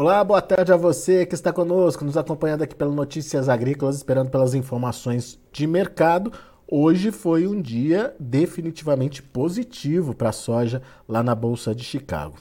Olá, boa tarde a você que está conosco, nos acompanhando aqui pelas Notícias Agrícolas, esperando pelas informações de mercado. Hoje foi um dia definitivamente positivo para a soja lá na Bolsa de Chicago.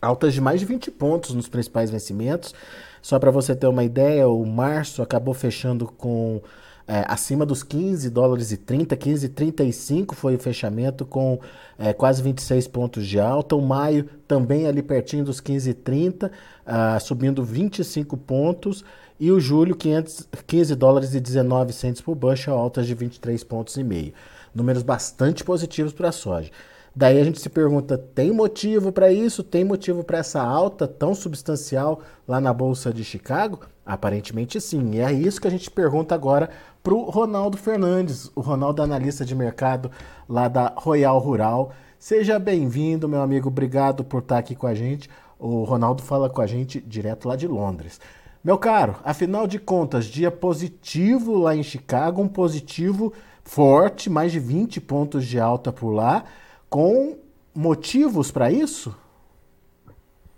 Altas de mais de 20 pontos nos principais vencimentos. Só para você ter uma ideia, o março acabou fechando com é, acima dos 15 dólares e 30, 15 e 35 foi o fechamento com é, quase 26 pontos de alta. O maio também ali pertinho dos 15 e 30, uh, subindo 25 pontos. E o julho, 500, 15 dólares e 19 centos por bushel, altas de 23 pontos e meio. Números bastante positivos para a soja. Daí a gente se pergunta: tem motivo para isso? Tem motivo para essa alta tão substancial lá na Bolsa de Chicago? Aparentemente sim. E é isso que a gente pergunta agora para o Ronaldo Fernandes, o Ronaldo analista de mercado lá da Royal Rural. Seja bem-vindo, meu amigo. Obrigado por estar aqui com a gente. O Ronaldo fala com a gente direto lá de Londres. Meu caro, afinal de contas, dia positivo lá em Chicago, um positivo forte, mais de 20 pontos de alta por lá com motivos para isso?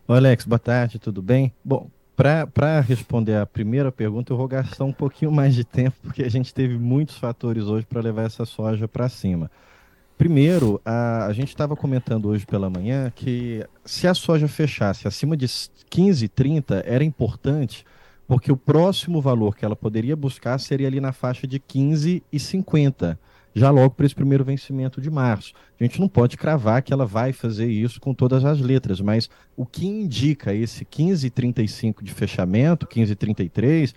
Oi, Alex, boa tarde, tudo bem? Bom, para responder a primeira pergunta, eu vou gastar um pouquinho mais de tempo, porque a gente teve muitos fatores hoje para levar essa soja para cima. Primeiro, a, a gente estava comentando hoje pela manhã que se a soja fechasse acima de 15,30 era importante, porque o próximo valor que ela poderia buscar seria ali na faixa de 15,50 já logo para esse primeiro vencimento de março. A gente não pode cravar que ela vai fazer isso com todas as letras, mas o que indica esse 15,35 de fechamento, 15,33,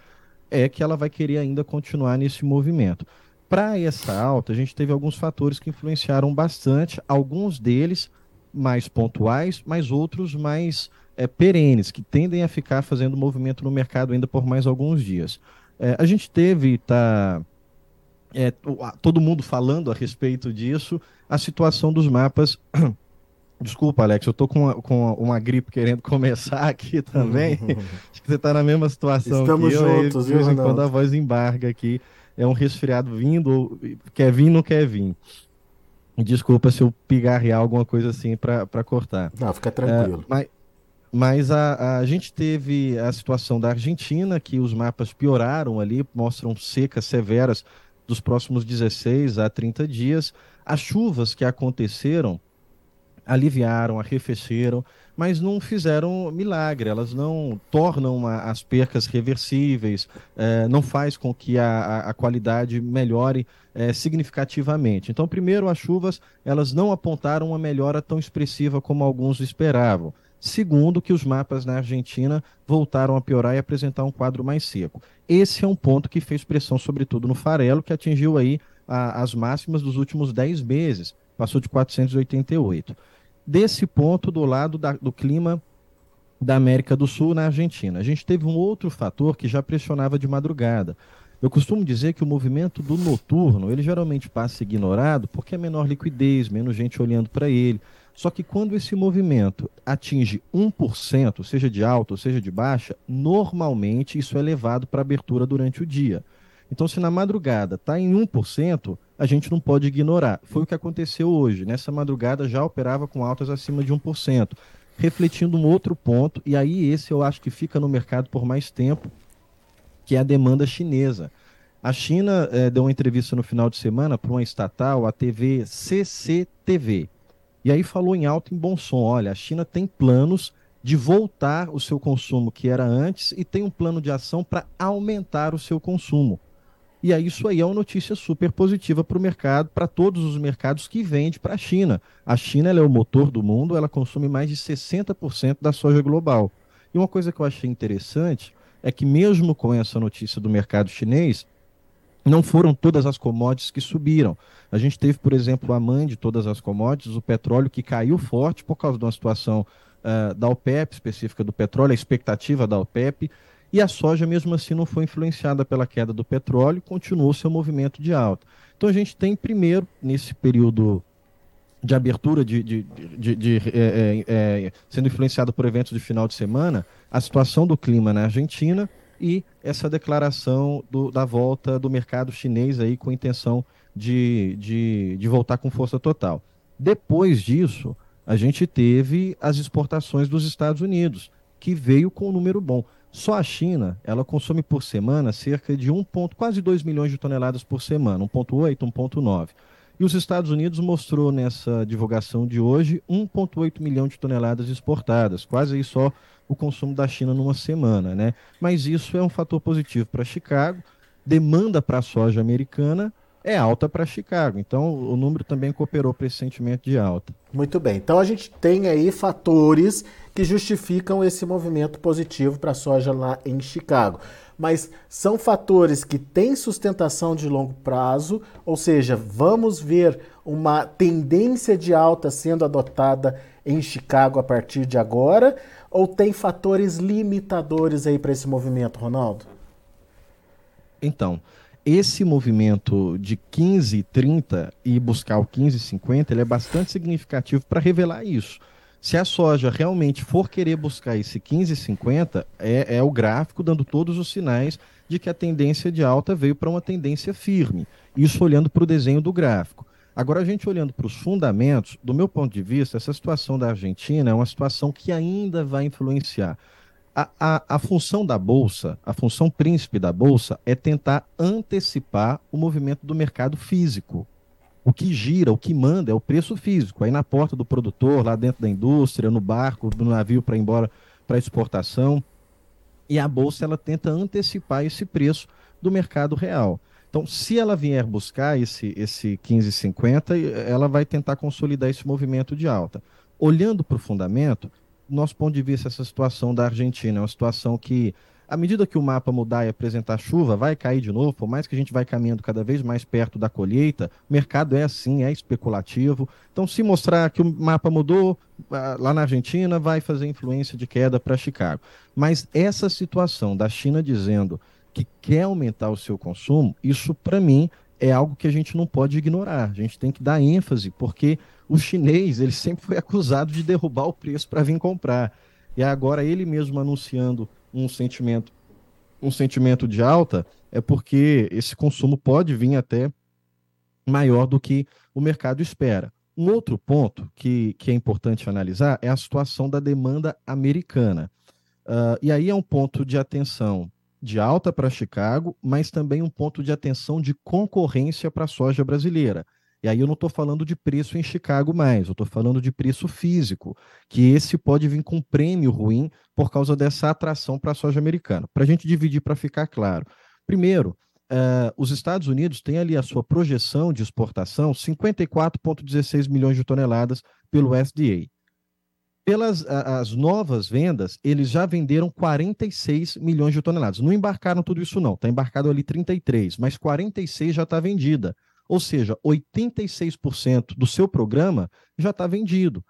é que ela vai querer ainda continuar nesse movimento. Para essa alta, a gente teve alguns fatores que influenciaram bastante, alguns deles mais pontuais, mas outros mais é, perenes, que tendem a ficar fazendo movimento no mercado ainda por mais alguns dias. É, a gente teve, tá, é, todo mundo falando a respeito disso, a situação dos mapas. Desculpa, Alex, eu tô com uma, com uma gripe querendo começar aqui também. Acho que você está na mesma situação Estamos que eu. Juntos, de vez em quando a voz embarga aqui. É um resfriado vindo, quer vir, não quer vir. Desculpa se eu pigarrear alguma coisa assim para cortar. Não, fica tranquilo. É, mas mas a, a gente teve a situação da Argentina, que os mapas pioraram ali, mostram secas severas dos próximos 16 a 30 dias. As chuvas que aconteceram aliviaram, arrefeceram, mas não fizeram milagre, elas não tornam a, as percas reversíveis, é, não faz com que a, a qualidade melhore é, significativamente. Então, primeiro, as chuvas elas não apontaram uma melhora tão expressiva como alguns esperavam. Segundo, que os mapas na Argentina voltaram a piorar e apresentar um quadro mais seco. Esse é um ponto que fez pressão, sobretudo no farelo, que atingiu aí a, as máximas dos últimos 10 meses, passou de 488. Desse ponto, do lado da, do clima da América do Sul na Argentina. A gente teve um outro fator que já pressionava de madrugada. Eu costumo dizer que o movimento do noturno, ele geralmente passa ignorado porque é menor liquidez, menos gente olhando para ele. Só que quando esse movimento atinge 1%, seja de alta ou seja de baixa, normalmente isso é levado para abertura durante o dia. Então, se na madrugada está em 1%, a gente não pode ignorar. Foi o que aconteceu hoje. Nessa madrugada já operava com altas acima de 1%, refletindo um outro ponto, e aí esse eu acho que fica no mercado por mais tempo, que é a demanda chinesa. A China eh, deu uma entrevista no final de semana para uma estatal, a TV CCTV. E aí falou em alto em bom som: olha, a China tem planos de voltar o seu consumo que era antes e tem um plano de ação para aumentar o seu consumo. E aí isso aí é uma notícia super positiva para o mercado, para todos os mercados que vendem para a China. A China é o motor do mundo, ela consome mais de 60% da soja global. E uma coisa que eu achei interessante é que mesmo com essa notícia do mercado chinês, não foram todas as commodities que subiram. A gente teve, por exemplo, a mãe de todas as commodities, o petróleo, que caiu forte por causa de uma situação uh, da OPEP, específica do petróleo, a expectativa da OPEP, e a soja, mesmo assim, não foi influenciada pela queda do petróleo, continuou seu movimento de alta. Então, a gente tem, primeiro, nesse período de abertura, de, de, de, de é, é, sendo influenciado por eventos de final de semana, a situação do clima na Argentina, e essa declaração do, da volta do mercado chinês aí com intenção de, de, de voltar com força total. Depois disso, a gente teve as exportações dos Estados Unidos. que veio com um número bom. Só a China, ela consome por semana cerca de 1 ponto, quase 2 milhões de toneladas por semana, 1.8, 1.9. E os Estados Unidos mostrou nessa divulgação de hoje 1,8 milhão de toneladas exportadas, quase aí só o consumo da China numa semana, né? Mas isso é um fator positivo para Chicago. Demanda para a soja americana é alta para Chicago. Então, o número também cooperou para esse sentimento de alta. Muito bem. Então, a gente tem aí fatores que justificam esse movimento positivo para a soja lá em Chicago. Mas são fatores que têm sustentação de longo prazo, ou seja, vamos ver uma tendência de alta sendo adotada em Chicago a partir de agora, ou tem fatores limitadores aí para esse movimento, Ronaldo? Então, esse movimento de 15, 30 e buscar o 15, 50, ele é bastante significativo para revelar isso. Se a soja realmente for querer buscar esse 15,50, é, é o gráfico dando todos os sinais de que a tendência de alta veio para uma tendência firme. Isso olhando para o desenho do gráfico. Agora, a gente olhando para os fundamentos, do meu ponto de vista, essa situação da Argentina é uma situação que ainda vai influenciar. A, a, a, função da Bolsa, a função príncipe da Bolsa, é tentar antecipar o movimento do mercado físico. O que gira, o que manda é o preço físico. Aí na porta do produtor, lá dentro da indústria, no barco, no navio para ir embora para exportação. E a bolsa ela tenta antecipar esse preço do mercado real. Então, se ela vier buscar esse, esse 15,50, ela vai tentar consolidar esse movimento de alta. Olhando para o fundamento, nosso ponto de vista, essa situação da Argentina é uma situação que à medida que o mapa mudar e apresentar chuva, vai cair de novo, por mais que a gente vai caminhando cada vez mais perto da colheita, o mercado é assim, é especulativo. Então, se mostrar que o mapa mudou ah, lá na Argentina, vai fazer influência de queda para Chicago. Mas essa situação da China dizendo que quer aumentar o seu consumo, isso para mim é algo que a gente não pode ignorar. A gente tem que dar ênfase, porque o chinês ele sempre foi acusado de derrubar o preço para vir comprar. E agora ele mesmo anunciando um sentimento um sentimento de alta, é porque esse consumo pode vir até maior do que o mercado espera. Um outro ponto que, que é importante analisar é a situação da demanda americana. Uh, e aí é um ponto de atenção de alta para Chicago, mas também um ponto de atenção de concorrência para a soja brasileira. E aí eu não estou falando de preço em Chicago mais, eu estou falando de preço físico, que esse pode vir com um prêmio ruim por causa dessa atração para a soja americana. Para a gente dividir para ficar claro. Primeiro, uh, os Estados Unidos têm ali a sua projeção de exportação 54,16 milhões de toneladas pelo SDA. Pelas as novas vendas, eles já venderam 46 milhões de toneladas. Não embarcaram tudo isso, não. Está embarcado ali 33, mas 46 já está vendida. Ou seja, 86% do seu programa já está vendido.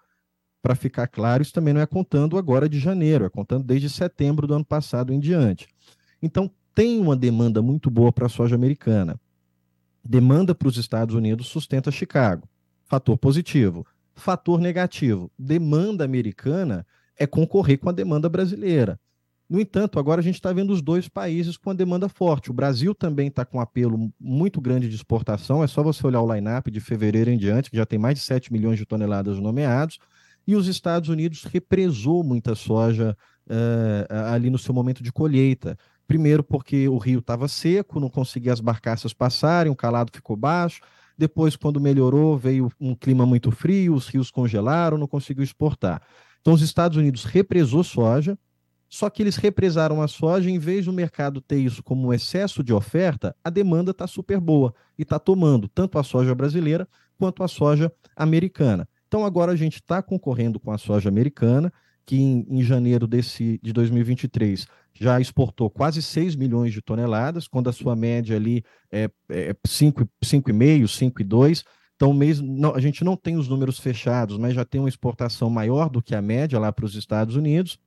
Para ficar claro, isso também não é contando agora de janeiro, é contando desde setembro do ano passado em diante. Então, tem uma demanda muito boa para a soja americana. Demanda para os Estados Unidos sustenta Chicago. Fator positivo. Fator negativo. Demanda americana é concorrer com a demanda brasileira. No entanto, agora a gente está vendo os dois países com a demanda forte. O Brasil também está com um apelo muito grande de exportação. É só você olhar o line-up de fevereiro em diante, que já tem mais de 7 milhões de toneladas nomeados. E os Estados Unidos represou muita soja uh, ali no seu momento de colheita. Primeiro, porque o rio estava seco, não conseguia as barcaças passarem, o calado ficou baixo. Depois, quando melhorou, veio um clima muito frio, os rios congelaram, não conseguiu exportar. Então, os Estados Unidos represou soja, só que eles represaram a soja, em vez do mercado ter isso como um excesso de oferta, a demanda está super boa e está tomando tanto a soja brasileira quanto a soja americana. Então agora a gente está concorrendo com a soja americana, que em, em, janeiro desse, de 2023 já exportou quase 6 milhões de toneladas, quando a sua média ali é, é 5,5, 5,2. Então, mês, não, a gente não tem os números fechados, mas já tem uma exportação maior do que a média lá para os Estados Unidos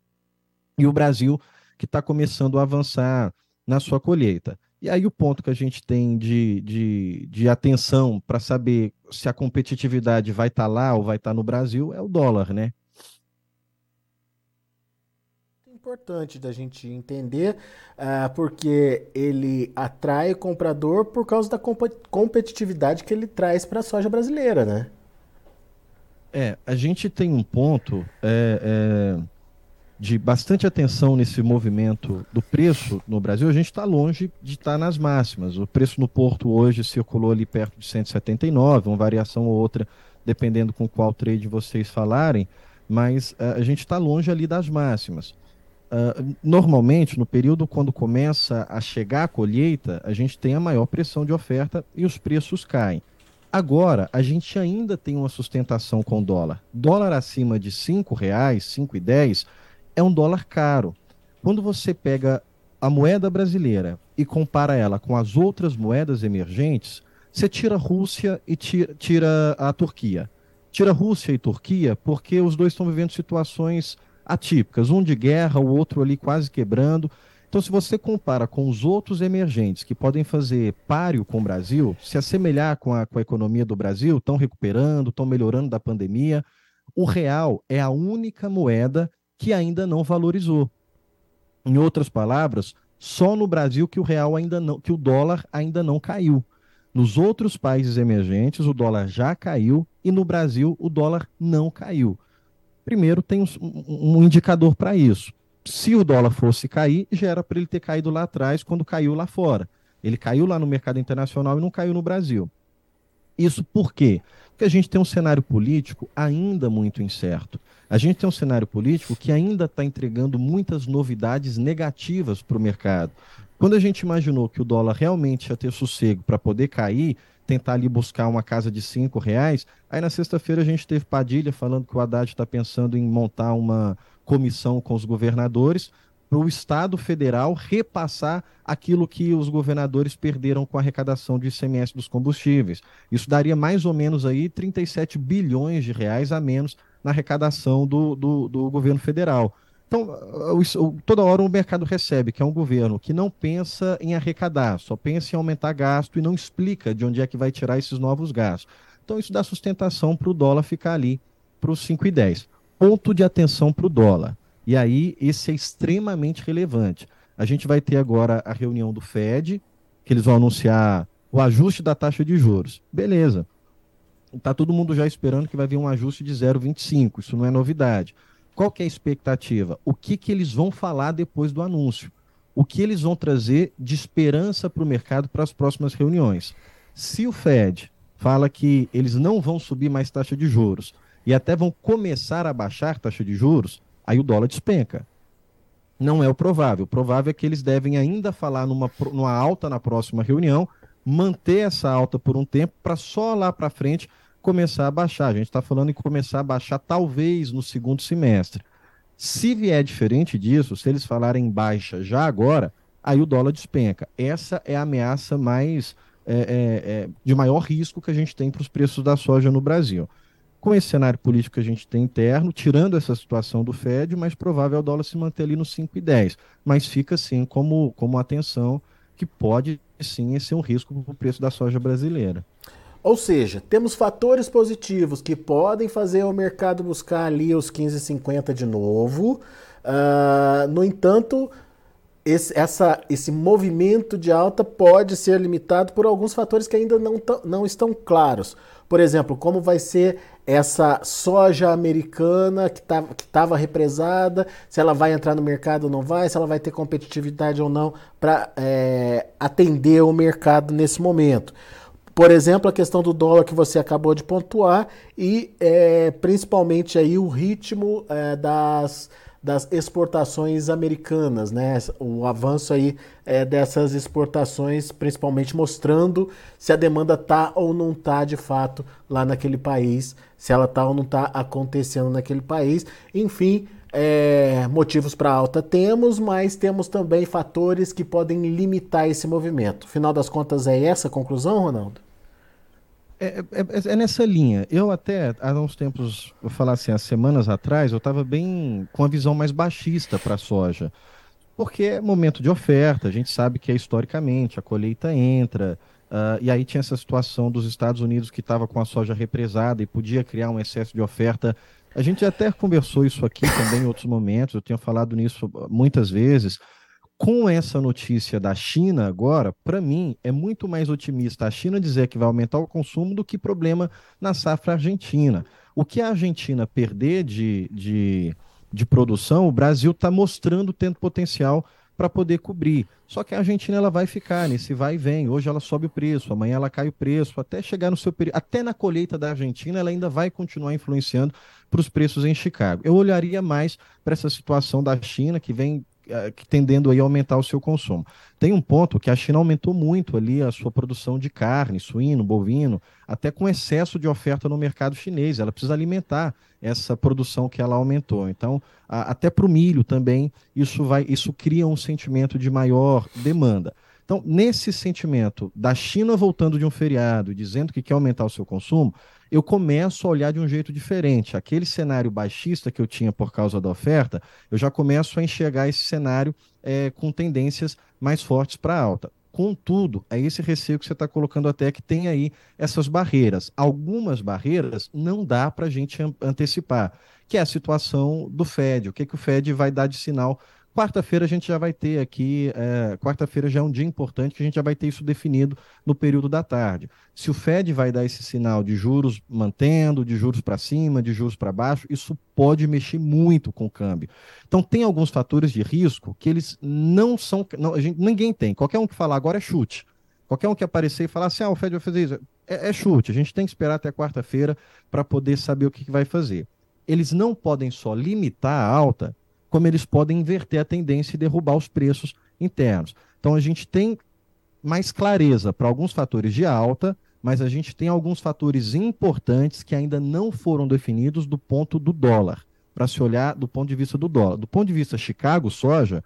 e o Brasil que está começando a avançar na sua colheita. E aí o ponto que a gente tem de, de, de atenção para saber se a competitividade vai estar tá lá ou vai estar tá no Brasil é o dólar, né? Importante da gente entender, uh, porque ele atrai o comprador por causa da comp competitividade que ele traz para a soja brasileira, né? É, a gente tem um ponto é, é de bastante atenção nesse movimento do preço no Brasil, a gente está longe de estar tá nas máximas. O preço no Porto hoje circulou ali perto de 179, uma variação ou outra, dependendo com qual trade vocês falarem, mas uh, a gente está longe ali das máximas. Uh, normalmente, no período quando começa a chegar a colheita, a gente tem a maior pressão de oferta e os preços caem. Agora, a gente ainda tem uma sustentação com dólar. Dólar acima de R$ 5,00, R$ 5,10 é um dólar caro. Quando você pega a moeda brasileira e compara ela com as outras moedas emergentes, você tira a Rússia e tira, tira a Turquia. Tira a Rússia e Turquia porque os dois estão vivendo situações atípicas, um de guerra, o outro ali quase quebrando. Então, se você compara com os outros emergentes que podem fazer páreo com o Brasil, se assemelhar com a, com a economia do Brasil, estão recuperando, estão melhorando da pandemia, o real é a única moeda que ainda não valorizou. Em outras palavras, só no Brasil que o real ainda não, que o dólar ainda não caiu. Nos outros países emergentes, o dólar já caiu e no Brasil o dólar não caiu. Primeiro, tem um, um indicador para isso. Se o dólar fosse cair, já era para ele ter caído lá atrás, quando caiu lá fora. Ele caiu lá no mercado internacional e não caiu no Brasil. Isso por quê? Porque a gente tem um cenário político ainda muito incerto. A gente tem um cenário político que ainda está entregando muitas novidades negativas para o mercado. Quando a gente imaginou que o dólar realmente ia ter sossego para poder cair, tentar ali buscar uma casa de cinco reais, aí na sexta-feira a gente teve Padilha falando que o Haddad está pensando em montar uma comissão com os governadores para o Estado federal repassar aquilo que os governadores perderam com a arrecadação de ICMS dos combustíveis. Isso daria mais ou menos aí 37 bilhões de reais a menos na arrecadação do, do, do governo federal. Então, toda hora o mercado recebe, que é um governo que não pensa em arrecadar, só pensa em aumentar gasto e não explica de onde é que vai tirar esses novos gastos. Então, isso dá sustentação para o dólar ficar ali para os 5,10. Ponto de atenção para o dólar. E aí, esse é extremamente relevante. A gente vai ter agora a reunião do Fed, que eles vão anunciar o ajuste da taxa de juros. Beleza está todo mundo já esperando que vai vir um ajuste de 0,25. Isso não é novidade. Qual que é a expectativa? O que, que eles vão falar depois do anúncio? O que eles vão trazer de esperança para o mercado para as próximas reuniões? Se o Fed fala que eles não vão subir mais taxa de juros e até vão começar a baixar taxa de juros, aí o dólar despenca. Não é o provável. O provável é que eles devem ainda falar numa, numa alta na próxima reunião, manter essa alta por um tempo, para só lá para frente começar a baixar. A gente está falando em começar a baixar talvez no segundo semestre. Se vier diferente disso, se eles falarem baixa já agora, aí o dólar despenca. Essa é a ameaça mais é, é, é, de maior risco que a gente tem para os preços da soja no Brasil. Com esse cenário político que a gente tem interno, tirando essa situação do Fed, mais provável é o dólar se manter ali no 5,10. Mas fica assim como, como atenção que pode sim ser um risco para o preço da soja brasileira. Ou seja, temos fatores positivos que podem fazer o mercado buscar ali os 15,50 de novo. Uh, no entanto, esse, essa, esse movimento de alta pode ser limitado por alguns fatores que ainda não, não estão claros. Por exemplo, como vai ser essa soja americana que tá, estava represada, se ela vai entrar no mercado ou não vai, se ela vai ter competitividade ou não para é, atender o mercado nesse momento. Por exemplo, a questão do dólar que você acabou de pontuar e é, principalmente aí o ritmo é, das, das exportações americanas, né? O avanço aí é, dessas exportações, principalmente mostrando se a demanda tá ou não tá de fato lá naquele país, se ela tá ou não tá acontecendo naquele país. Enfim, é, motivos para alta temos, mas temos também fatores que podem limitar esse movimento. Final das contas, é essa a conclusão, Ronaldo? É, é, é, é, nessa linha. Eu até, há uns tempos, vou falar assim, há semanas atrás, eu estava bem com a visão mais baixista para a soja. Porque é momento de oferta, a gente sabe que é historicamente, a colheita entra, uh, e aí tinha essa situação dos Estados Unidos que estava com a soja represada e podia criar um excesso de oferta. A gente até conversou isso aqui também em outros momentos, eu tenho falado nisso muitas vezes com essa notícia da China agora, para mim, é muito mais otimista a China dizer que vai aumentar o consumo do que problema na safra argentina. O que a Argentina perder de, de, de produção, o Brasil está mostrando tendo potencial para poder cobrir. Só que a Argentina ela vai ficar nesse vai e vem. Hoje ela sobe o preço, amanhã ela cai o preço, até chegar no seu período. Até na colheita da Argentina, ela ainda vai continuar influenciando para os preços em Chicago. Eu olharia mais para essa situação da China, que vem tendendo aí a aumentar o seu consumo. Tem um ponto que a China aumentou muito ali a sua produção de carne, suíno, bovino, até com excesso de oferta no mercado chinês. Ela precisa alimentar essa produção que ela aumentou. Então, a, até para o milho também, isso vai, isso cria um sentimento de maior demanda. Então, nesse sentimento da China voltando de um feriado, dizendo que quer aumentar o seu consumo, eu começo a olhar de um jeito diferente. Aquele cenário baixista que eu tinha por causa da oferta, eu já começo a enxergar esse cenário é, com tendências mais fortes para alta. Contudo, é esse receio que você está colocando até que tem aí essas barreiras. Algumas barreiras não dá para a gente antecipar, que é a situação do Fed. O que, que o Fed vai dar de sinal Quarta-feira a gente já vai ter aqui, é, quarta-feira já é um dia importante que a gente já vai ter isso definido no período da tarde. Se o Fed vai dar esse sinal de juros mantendo, de juros para cima, de juros para baixo, isso pode mexer muito com o câmbio. Então tem alguns fatores de risco que eles não são, não, a gente, ninguém tem. Qualquer um que falar agora é chute. Qualquer um que aparecer e falar assim, ah, o Fed vai fazer isso, é, é chute. A gente tem que esperar até quarta-feira para poder saber o que, que vai fazer. Eles não podem só limitar a alta como eles podem inverter a tendência e derrubar os preços internos. Então a gente tem mais clareza para alguns fatores de alta, mas a gente tem alguns fatores importantes que ainda não foram definidos do ponto do dólar, para se olhar do ponto de vista do dólar. Do ponto de vista Chicago soja,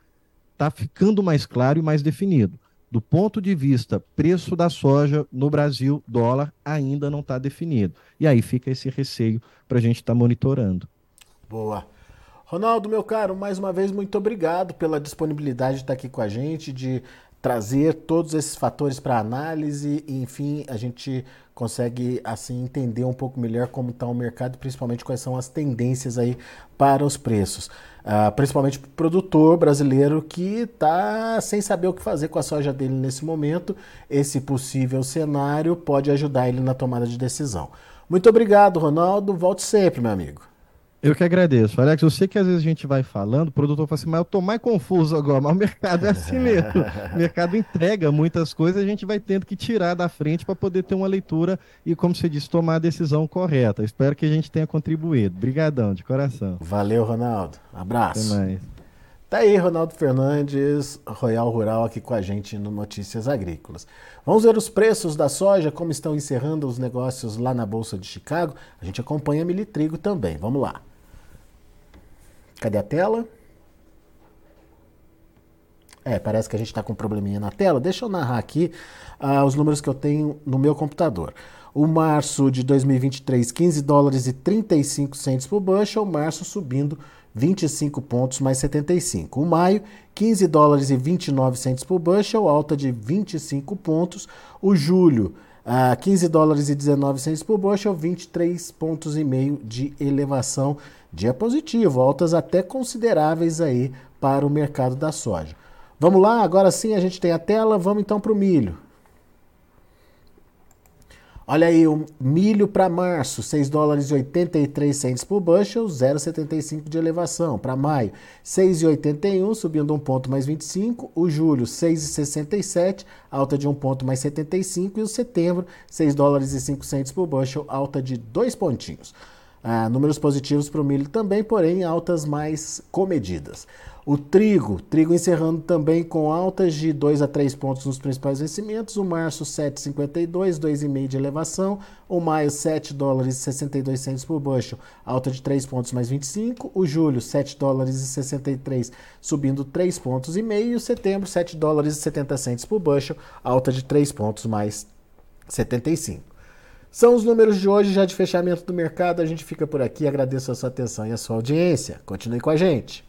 está ficando mais claro e mais definido. Do ponto de vista preço da soja no Brasil, dólar ainda não está definido. E aí fica esse receio para a gente estar tá monitorando. Boa. Ronaldo, meu caro, mais uma vez muito obrigado pela disponibilidade de estar aqui com a gente, de trazer todos esses fatores para análise e, enfim, a gente consegue assim entender um pouco melhor como está o mercado, principalmente quais são as tendências aí para os preços. Uh, principalmente para o produtor brasileiro que está sem saber o que fazer com a soja dele nesse momento. Esse possível cenário pode ajudar ele na tomada de decisão. Muito obrigado, Ronaldo. Volte sempre, meu amigo. Eu que agradeço. Alex, eu sei que às vezes a gente vai falando, o produtor fala assim, mas eu tô mais confuso agora, mas o mercado é assim mesmo. o mercado entrega muitas coisas, a gente vai tendo que tirar da frente para poder ter uma leitura e, como você disse, tomar a decisão correta. Espero que a gente tenha contribuído. Obrigadão, de coração. Valeu, Ronaldo. Abraço. Até mais. Tá aí, Ronaldo Fernandes, Royal Rural, aqui com a gente no Notícias Agrícolas. Vamos ver os preços da soja, como estão encerrando os negócios lá na Bolsa de Chicago. A gente acompanha Militrigo também. Vamos lá. Cadê a tela? É, parece que a gente está com um probleminha na tela. Deixa eu narrar aqui uh, os números que eu tenho no meu computador. O março de 2023, 15 dólares e 35 centos por bushel. Março subindo 25 pontos mais 75. O maio, 15 dólares e 29 centos por bushel, alta de 25 pontos. O julho, uh, 15 dólares e 19 centos por bushel, 23 pontos e meio de elevação Dia positivo, altas até consideráveis aí para o mercado da soja. Vamos lá, agora sim a gente tem a tela, vamos então para o milho. Olha aí, o milho para março, 6 dólares e 83 centes por bushel, 0,75 de elevação. Para maio, 6,81, subindo um ponto mais 25. O julho, 6,67, alta de um ponto mais 75. E o setembro, 6 dólares e 5 centes por bushel, alta de dois pontinhos. Ah, números positivos para o milho também, porém altas mais comedidas. O trigo, trigo encerrando também com altas de 2 a 3 pontos nos principais vencimentos. O março 7,52, 2,5 de elevação. O maio 7 dólares e 62 centos por bushel, alta de 3 pontos mais 25. O julho 7 dólares e 63, subindo 3 pontos e meio. Setembro 7 dólares e 70 centos por bushel, alta de 3 pontos mais 75. São os números de hoje, já de fechamento do mercado. A gente fica por aqui. Agradeço a sua atenção e a sua audiência. Continue com a gente.